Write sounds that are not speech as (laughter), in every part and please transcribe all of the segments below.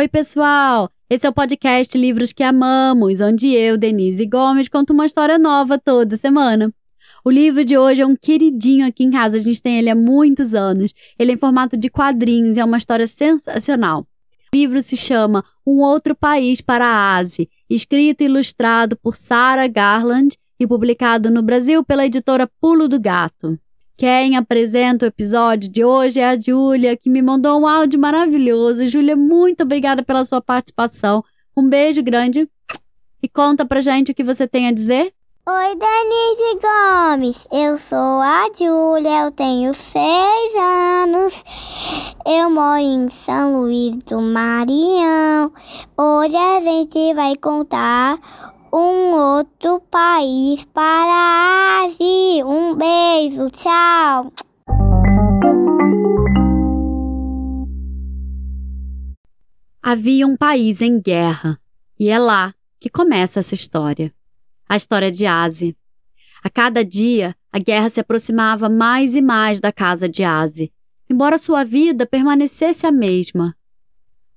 Oi, pessoal! Esse é o podcast Livros que Amamos, onde eu, Denise Gomes, conto uma história nova toda semana. O livro de hoje é um queridinho aqui em casa, a gente tem ele há muitos anos. Ele é em formato de quadrinhos e é uma história sensacional. O livro se chama Um Outro País para a Ásia, escrito e ilustrado por Sarah Garland e publicado no Brasil pela editora Pulo do Gato. Quem apresenta o episódio de hoje é a Júlia, que me mandou um áudio maravilhoso. Júlia, muito obrigada pela sua participação. Um beijo grande e conta pra gente o que você tem a dizer. Oi, Denise Gomes. Eu sou a Júlia, eu tenho seis anos. Eu moro em São Luís do Maranhão. Hoje a gente vai contar um outro país para a Ásia. Um beijo, tchau. Havia um país em guerra, e é lá que começa essa história. A história de Ásia. A cada dia, a guerra se aproximava mais e mais da casa de Ásia, embora sua vida permanecesse a mesma.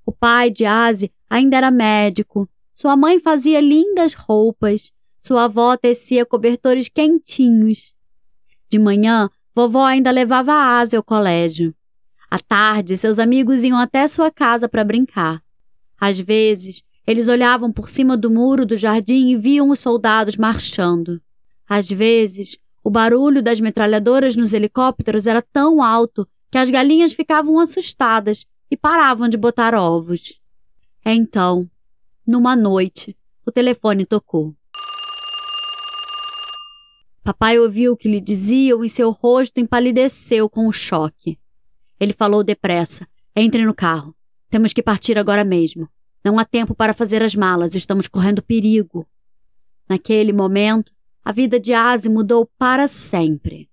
O pai de Ásia ainda era médico sua mãe fazia lindas roupas. Sua avó tecia cobertores quentinhos. De manhã, vovó ainda levava a Asa ao colégio. À tarde, seus amigos iam até sua casa para brincar. Às vezes, eles olhavam por cima do muro do jardim e viam os soldados marchando. Às vezes, o barulho das metralhadoras nos helicópteros era tão alto que as galinhas ficavam assustadas e paravam de botar ovos. Então, numa noite, o telefone tocou. Papai ouviu o que lhe diziam e seu rosto empalideceu com o choque. Ele falou depressa: Entre no carro. Temos que partir agora mesmo. Não há tempo para fazer as malas, estamos correndo perigo. Naquele momento, a vida de Asi mudou para sempre.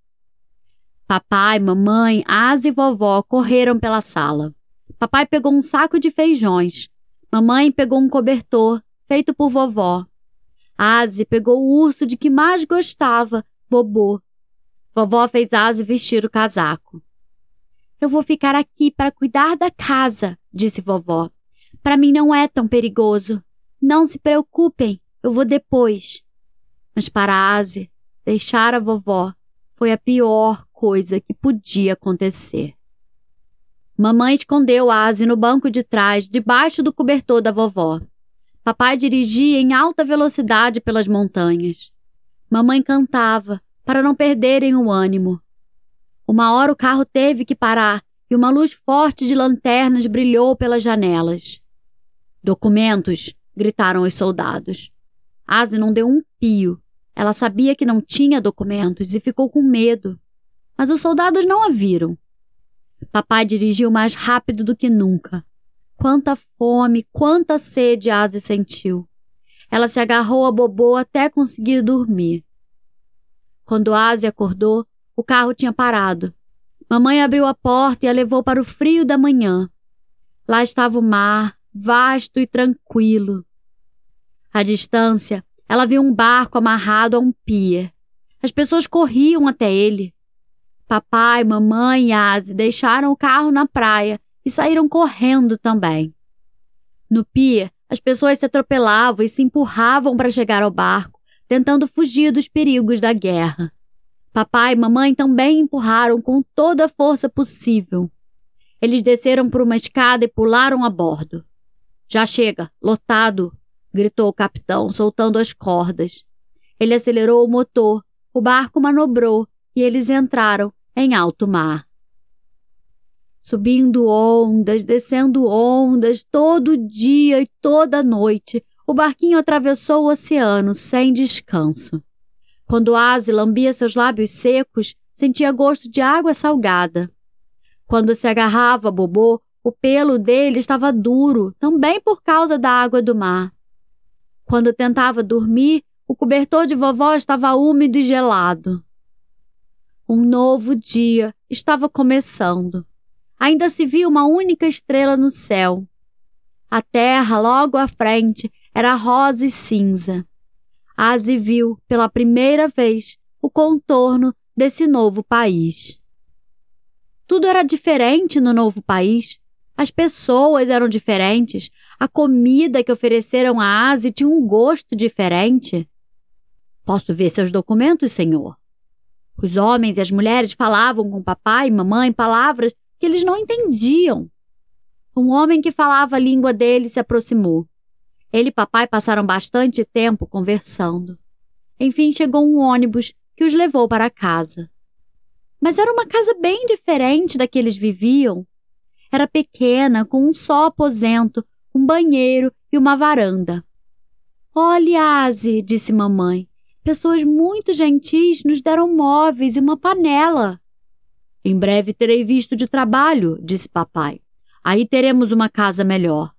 Papai, mamãe, Asi e vovó correram pela sala. Papai pegou um saco de feijões, Mamãe pegou um cobertor, feito por vovó. Aze pegou o urso de que mais gostava, Bobô. Vovó fez Aze vestir o casaco. Eu vou ficar aqui para cuidar da casa, disse vovó. Para mim não é tão perigoso. Não se preocupem, eu vou depois. Mas para Aze, deixar a vovó foi a pior coisa que podia acontecer. Mamãe escondeu Asi no banco de trás, debaixo do cobertor da vovó. Papai dirigia em alta velocidade pelas montanhas. Mamãe cantava, para não perderem o ânimo. Uma hora o carro teve que parar e uma luz forte de lanternas brilhou pelas janelas. Documentos! gritaram os soldados. Asi não deu um pio. Ela sabia que não tinha documentos e ficou com medo. Mas os soldados não a viram. Papai dirigiu mais rápido do que nunca. Quanta fome, quanta sede Asi sentiu. Ela se agarrou a Bobô até conseguir dormir. Quando Asi acordou, o carro tinha parado. Mamãe abriu a porta e a levou para o frio da manhã. Lá estava o mar, vasto e tranquilo. À distância, ela viu um barco amarrado a um pier. As pessoas corriam até ele. Papai, mamãe e Asi deixaram o carro na praia e saíram correndo também. No pier, as pessoas se atropelavam e se empurravam para chegar ao barco, tentando fugir dos perigos da guerra. Papai e mamãe também empurraram com toda a força possível. Eles desceram por uma escada e pularam a bordo. Já chega, lotado, gritou o capitão, soltando as cordas. Ele acelerou o motor, o barco manobrou e eles entraram, em alto mar. Subindo ondas, descendo ondas, todo dia e toda noite, o barquinho atravessou o oceano sem descanso. Quando Asi lambia seus lábios secos, sentia gosto de água salgada. Quando se agarrava a Bobô, o pelo dele estava duro, também por causa da água do mar. Quando tentava dormir, o cobertor de vovó estava úmido e gelado. Um novo dia estava começando. Ainda se via uma única estrela no céu. A terra, logo à frente, era rosa e cinza. Asi viu, pela primeira vez, o contorno desse novo país. Tudo era diferente no novo país. As pessoas eram diferentes, A comida que ofereceram a Asi tinha um gosto diferente. Posso ver seus documentos, senhor? Os homens e as mulheres falavam com papai e mamãe palavras que eles não entendiam. Um homem que falava a língua dele se aproximou. Ele e papai passaram bastante tempo conversando. Enfim, chegou um ônibus que os levou para casa. Mas era uma casa bem diferente da que eles viviam. Era pequena, com um só aposento, um banheiro e uma varanda. Olhe, Asi, disse mamãe. Pessoas muito gentis nos deram móveis e uma panela. Em breve terei visto de trabalho, disse papai. Aí teremos uma casa melhor.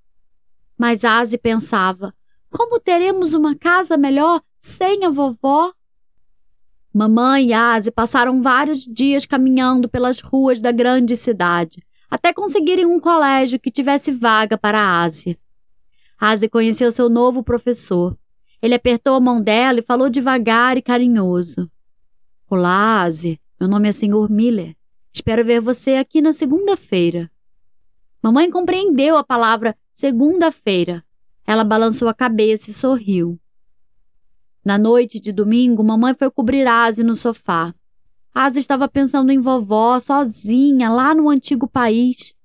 Mas Asi pensava: como teremos uma casa melhor sem a vovó? Mamãe e Asi passaram vários dias caminhando pelas ruas da grande cidade, até conseguirem um colégio que tivesse vaga para Asi. Asi conheceu seu novo professor. Ele apertou a mão dela e falou devagar e carinhoso. Olá, Asi. Meu nome é Sr. Miller. Espero ver você aqui na segunda-feira. Mamãe compreendeu a palavra segunda-feira. Ela balançou a cabeça e sorriu. Na noite de domingo, mamãe foi cobrir Asi no sofá. Asa estava pensando em vovó, sozinha, lá no antigo país.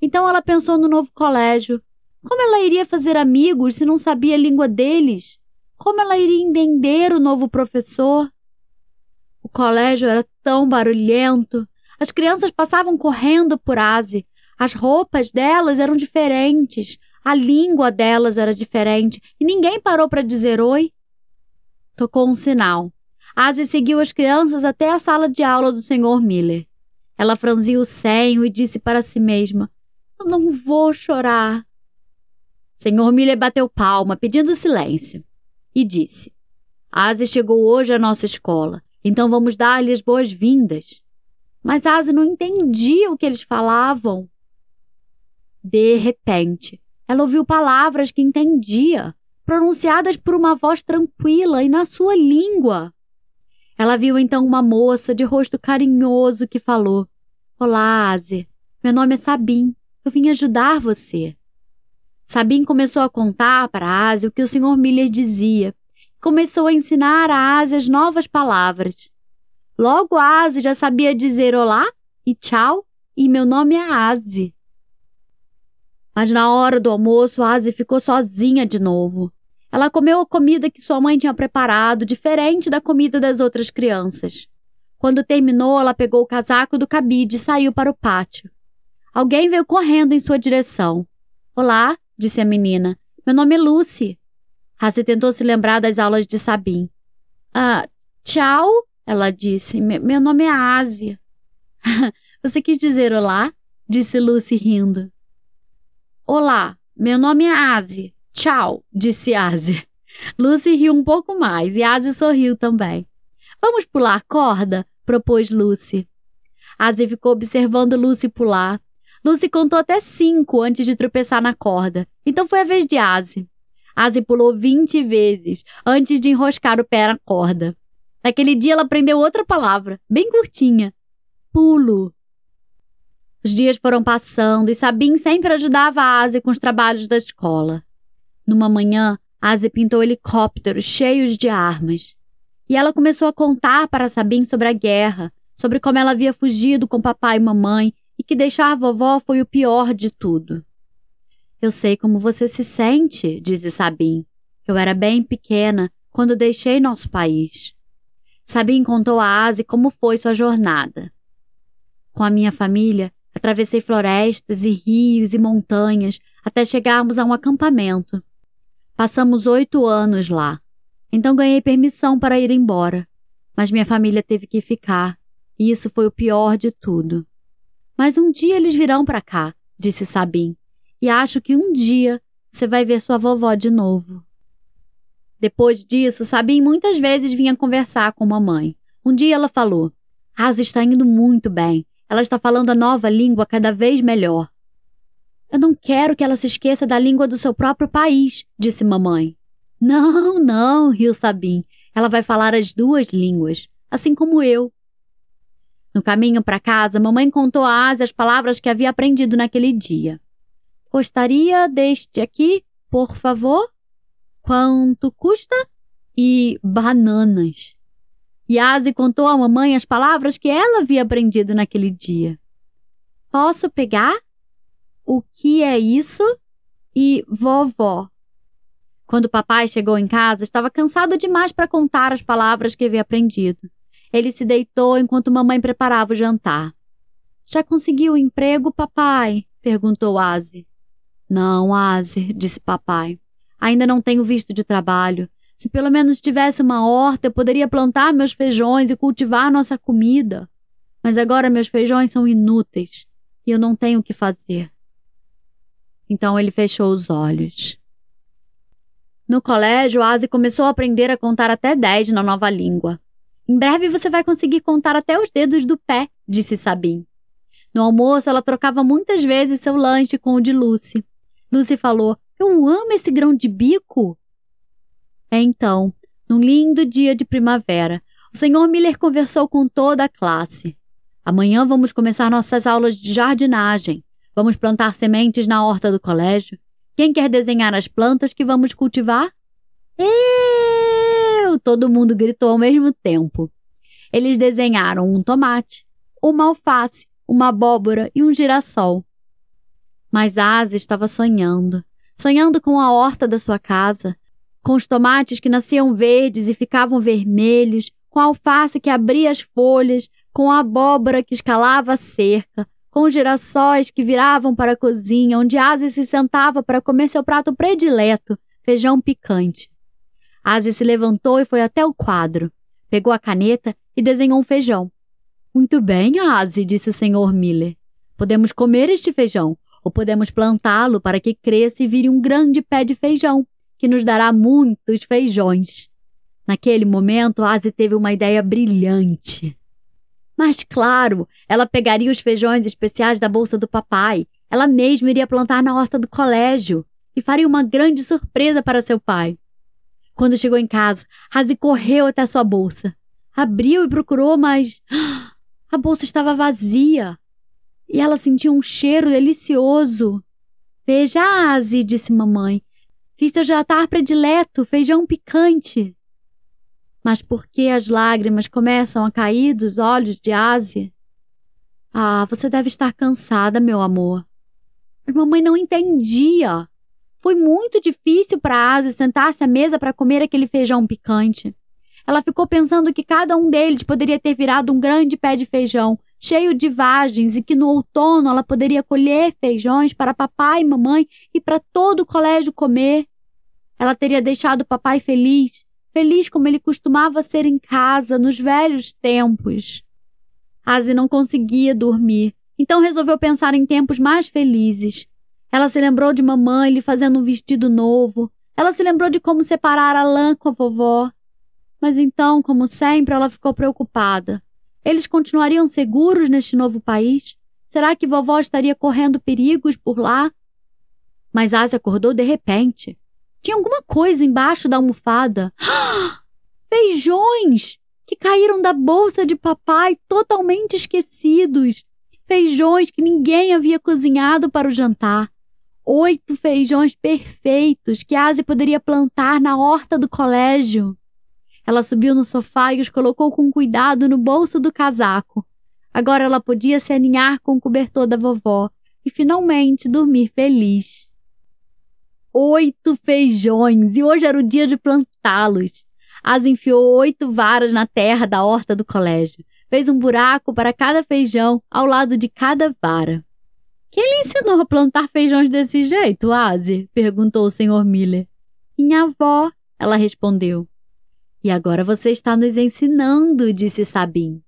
Então ela pensou no novo colégio. Como ela iria fazer amigos se não sabia a língua deles? Como ela iria entender o novo professor? O colégio era tão barulhento. As crianças passavam correndo por Asi. As roupas delas eram diferentes. A língua delas era diferente. E ninguém parou para dizer oi. Tocou um sinal. Asi seguiu as crianças até a sala de aula do Sr. Miller. Ela franziu o senho e disse para si mesma: Eu não vou chorar. Sr. Miller bateu palma, pedindo silêncio, e disse: Asi chegou hoje à nossa escola, então vamos dar-lhe as boas-vindas. Mas Asi não entendia o que eles falavam. De repente, ela ouviu palavras que entendia pronunciadas por uma voz tranquila e na sua língua. Ela viu então uma moça de rosto carinhoso que falou: Olá, Ase. Meu nome é Sabim. Eu vim ajudar você. Sabim começou a contar para Ase o que o Sr. Miller dizia. Começou a ensinar a Ase as novas palavras. Logo, a Ase já sabia dizer olá e tchau, e meu nome é Ase. Mas na hora do almoço, a Asi ficou sozinha de novo. Ela comeu a comida que sua mãe tinha preparado, diferente da comida das outras crianças. Quando terminou, ela pegou o casaco do cabide e saiu para o pátio. Alguém veio correndo em sua direção. Olá, disse a menina. Meu nome é Lucy. Asi tentou se lembrar das aulas de Sabim. Ah, tchau, ela disse. Meu nome é Ásia. (laughs) Você quis dizer olá? disse Lucy rindo. Olá, meu nome é Asi. Tchau, disse Asi. (laughs) Lucy riu um pouco mais e Asi sorriu também. Vamos pular corda? propôs Lucy. Asi ficou observando Lucy pular. Lucy contou até cinco antes de tropeçar na corda, então foi a vez de Asi. Asi pulou vinte vezes antes de enroscar o pé na corda. Naquele dia ela aprendeu outra palavra, bem curtinha: pulo. Os dias foram passando e Sabine sempre ajudava a Ase com os trabalhos da escola. Numa manhã, Ase pintou helicópteros cheios de armas. E ela começou a contar para Sabine sobre a guerra, sobre como ela havia fugido com papai e mamãe e que deixar a vovó foi o pior de tudo. Eu sei como você se sente, disse Sabine. Eu era bem pequena quando deixei nosso país. Sabine contou a Ase como foi sua jornada. Com a minha família, Atravessei florestas e rios e montanhas até chegarmos a um acampamento. Passamos oito anos lá. Então ganhei permissão para ir embora. Mas minha família teve que ficar. E isso foi o pior de tudo. Mas um dia eles virão para cá, disse Sabim. E acho que um dia você vai ver sua vovó de novo. Depois disso, Sabim muitas vezes vinha conversar com mamãe. Um dia ela falou: Asa está indo muito bem. Ela está falando a nova língua cada vez melhor. Eu não quero que ela se esqueça da língua do seu próprio país, disse mamãe. Não, não, riu Sabim. Ela vai falar as duas línguas, assim como eu. No caminho para casa, mamãe contou a Ásia as palavras que havia aprendido naquele dia. Gostaria deste aqui, por favor? Quanto custa? E bananas. Yazi contou à mamãe as palavras que ela havia aprendido naquele dia. Posso pegar? O que é isso? E vovó. Quando o papai chegou em casa, estava cansado demais para contar as palavras que havia aprendido. Ele se deitou enquanto mamãe preparava o jantar. Já conseguiu emprego, papai? perguntou Aze. Não, Aze, disse papai. Ainda não tenho visto de trabalho. Se pelo menos tivesse uma horta, eu poderia plantar meus feijões e cultivar nossa comida. Mas agora meus feijões são inúteis e eu não tenho o que fazer. Então ele fechou os olhos. No colégio, Aze começou a aprender a contar até dez na nova língua. Em breve você vai conseguir contar até os dedos do pé, disse Sabine. No almoço, ela trocava muitas vezes seu lanche com o de Lucy. Lucy falou: Eu amo esse grão de bico. É então, num lindo dia de primavera, o Sr. Miller conversou com toda a classe. Amanhã vamos começar nossas aulas de jardinagem. Vamos plantar sementes na horta do colégio. Quem quer desenhar as plantas que vamos cultivar? Eu! Todo mundo gritou ao mesmo tempo. Eles desenharam um tomate, uma alface, uma abóbora e um girassol. Mas Asa estava sonhando, sonhando com a horta da sua casa, com os tomates que nasciam verdes e ficavam vermelhos, com a alface que abria as folhas, com a abóbora que escalava a cerca, com os girassóis que viravam para a cozinha, onde Asa se sentava para comer seu prato predileto, feijão picante. Asa se levantou e foi até o quadro. Pegou a caneta e desenhou um feijão. Muito bem, Ase, disse o Sr. Miller. Podemos comer este feijão, ou podemos plantá-lo para que cresça e vire um grande pé de feijão, que nos dará muitos feijões. Naquele momento, Ase teve uma ideia brilhante. Mas, claro, ela pegaria os feijões especiais da bolsa do papai. Ela mesma iria plantar na horta do colégio e faria uma grande surpresa para seu pai. Quando chegou em casa, Razi correu até sua bolsa. Abriu e procurou, mas (gasps) a bolsa estava vazia. E ela sentiu um cheiro delicioso. Veja, Razi, disse mamãe. Fiz seu jantar predileto, feijão picante. Mas por que as lágrimas começam a cair dos olhos de Ásia? Ah, você deve estar cansada, meu amor. Mas mamãe não entendia. Foi muito difícil para Asa sentar-se à mesa para comer aquele feijão picante. Ela ficou pensando que cada um deles poderia ter virado um grande pé de feijão, cheio de vagens, e que no outono ela poderia colher feijões para papai e mamãe e para todo o colégio comer. Ela teria deixado papai feliz, feliz como ele costumava ser em casa nos velhos tempos. Asi não conseguia dormir, então resolveu pensar em tempos mais felizes. Ela se lembrou de mamãe lhe fazendo um vestido novo. Ela se lembrou de como separar a lã com a vovó. Mas então, como sempre, ela ficou preocupada. Eles continuariam seguros neste novo país? Será que vovó estaria correndo perigos por lá? Mas Asa acordou de repente. Tinha alguma coisa embaixo da almofada. (gasps) Feijões! Que caíram da bolsa de papai, totalmente esquecidos. Feijões que ninguém havia cozinhado para o jantar oito feijões perfeitos que Asi poderia plantar na horta do colégio. Ela subiu no sofá e os colocou com cuidado no bolso do casaco. Agora ela podia se aninhar com o cobertor da vovó e finalmente dormir feliz. Oito feijões! E hoje era o dia de plantá-los. Asa enfiou oito varas na terra da horta do colégio. Fez um buraco para cada feijão ao lado de cada vara. Quem lhe ensinou a plantar feijões desse jeito, Asi? perguntou o Sr. Miller. Minha avó, ela respondeu. E agora você está nos ensinando, disse Sabine.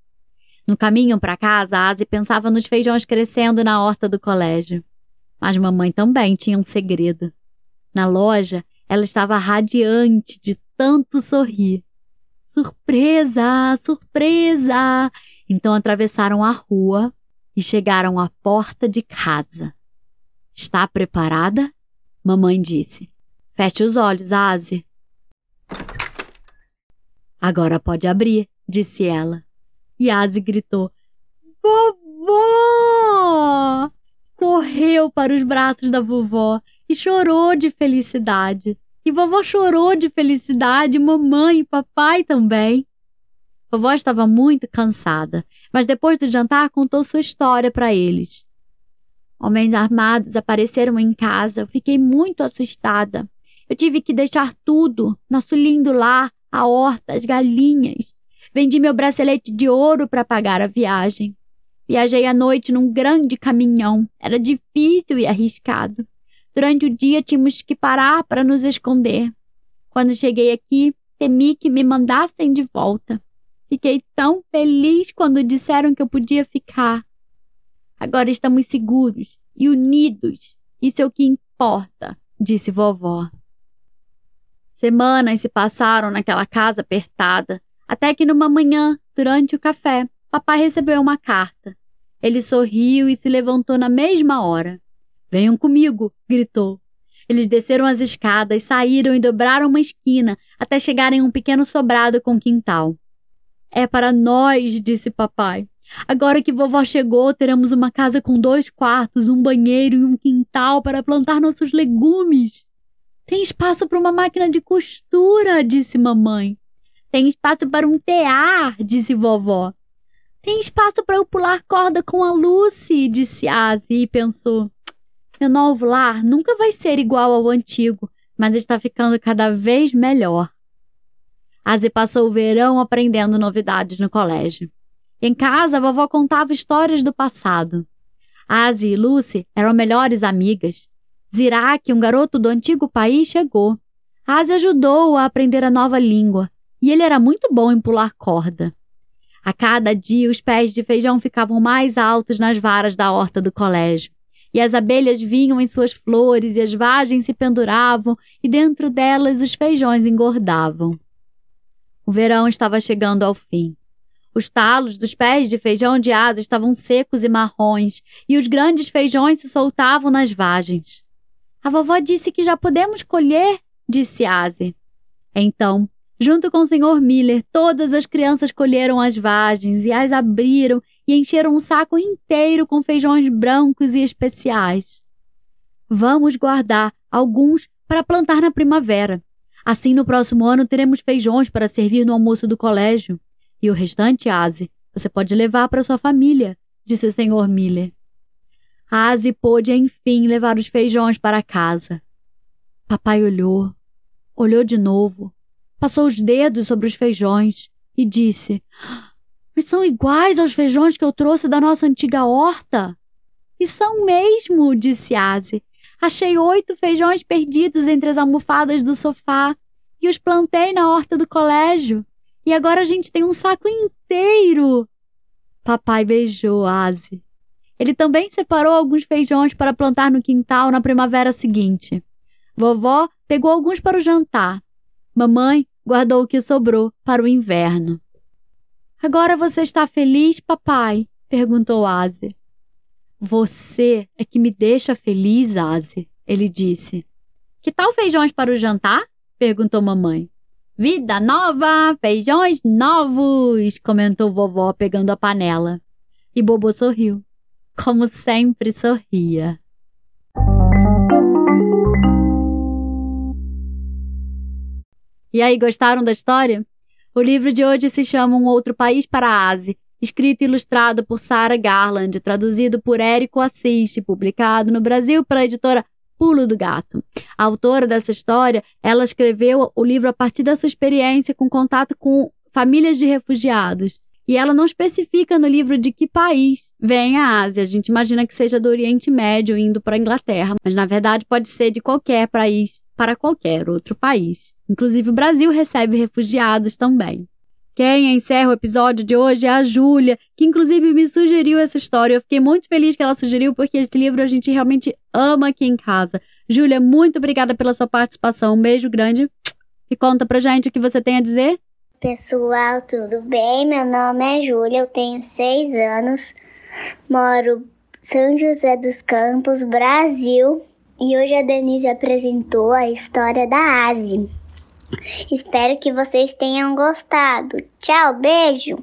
No caminho para casa, Asi pensava nos feijões crescendo na horta do colégio. Mas mamãe também tinha um segredo. Na loja, ela estava radiante de tanto sorrir. Surpresa! Surpresa! Então atravessaram a rua e chegaram à porta de casa. Está preparada? Mamãe disse. Feche os olhos, Aze. Agora pode abrir, disse ela. E Aze gritou: Vovó! Correu para os braços da vovó e chorou de felicidade. E vovó chorou de felicidade, mamãe e papai também. Vovó estava muito cansada, mas depois do jantar contou sua história para eles. Homens armados apareceram em casa. Eu fiquei muito assustada. Eu tive que deixar tudo: nosso lindo lar, a horta, as galinhas. Vendi meu bracelete de ouro para pagar a viagem. Viajei à noite num grande caminhão. Era difícil e arriscado. Durante o dia tínhamos que parar para nos esconder. Quando cheguei aqui, temi que me mandassem de volta. Fiquei tão feliz quando disseram que eu podia ficar. Agora estamos seguros e unidos. Isso é o que importa, disse vovó. Semanas se passaram naquela casa apertada, até que numa manhã, durante o café, papai recebeu uma carta. Ele sorriu e se levantou na mesma hora. Venham comigo! gritou. Eles desceram as escadas, saíram e dobraram uma esquina até chegarem a um pequeno sobrado com quintal. É para nós, disse papai. Agora que vovó chegou, teremos uma casa com dois quartos, um banheiro e um quintal para plantar nossos legumes. Tem espaço para uma máquina de costura, disse mamãe. Tem espaço para um tear, disse vovó. Tem espaço para eu pular corda com a Lucy, disse Asi e pensou. Meu novo lar nunca vai ser igual ao antigo, mas está ficando cada vez melhor. Asi passou o verão aprendendo novidades no colégio. Em casa, a vovó contava histórias do passado. Asi e Lucy eram melhores amigas. Zirak, um garoto do antigo país, chegou. Asi ajudou-o a aprender a nova língua, e ele era muito bom em pular corda. A cada dia, os pés de feijão ficavam mais altos nas varas da horta do colégio e as abelhas vinham em suas flores, e as vagens se penduravam, e dentro delas os feijões engordavam. O verão estava chegando ao fim. Os talos dos pés de feijão de asa estavam secos e marrons, e os grandes feijões se soltavam nas vagens. A vovó disse que já podemos colher, disse Ase. Então, junto com o Sr. Miller, todas as crianças colheram as vagens e as abriram e encheram um saco inteiro com feijões brancos e especiais. Vamos guardar alguns para plantar na primavera. Assim, no próximo ano, teremos feijões para servir no almoço do colégio. E o restante, Aze, você pode levar para sua família, disse o Sr. Miller. Aze pôde, enfim, levar os feijões para casa. Papai olhou, olhou de novo, passou os dedos sobre os feijões e disse: mas são iguais aos feijões que eu trouxe da nossa antiga horta. E são mesmo, disse Aze. Achei oito feijões perdidos entre as almofadas do sofá e os plantei na horta do colégio. E agora a gente tem um saco inteiro. Papai beijou Aze. Ele também separou alguns feijões para plantar no quintal na primavera seguinte. Vovó pegou alguns para o jantar. Mamãe guardou o que sobrou para o inverno. Agora você está feliz, papai? perguntou Aze. Você é que me deixa feliz, Aze, ele disse. Que tal feijões para o jantar? perguntou mamãe. Vida nova, feijões novos, comentou vovó pegando a panela. E Bobo sorriu, como sempre sorria. E aí, gostaram da história? O livro de hoje se chama Um Outro País para a Ásia, escrito e ilustrado por Sarah Garland, traduzido por Érico Assis, publicado no Brasil pela editora Pulo do Gato. A autora dessa história, ela escreveu o livro a partir da sua experiência com contato com famílias de refugiados. E ela não especifica no livro de que país vem a Ásia. A gente imagina que seja do Oriente Médio indo para a Inglaterra, mas na verdade pode ser de qualquer país para qualquer outro país. Inclusive, o Brasil recebe refugiados também. Quem encerra o episódio de hoje é a Júlia, que inclusive me sugeriu essa história. Eu fiquei muito feliz que ela sugeriu, porque esse livro a gente realmente ama aqui em casa. Júlia, muito obrigada pela sua participação. Um beijo grande. E conta pra gente o que você tem a dizer. Pessoal, tudo bem? Meu nome é Júlia, eu tenho seis anos, moro São José dos Campos, Brasil. E hoje a Denise apresentou a história da Asi. Espero que vocês tenham gostado. Tchau, beijo!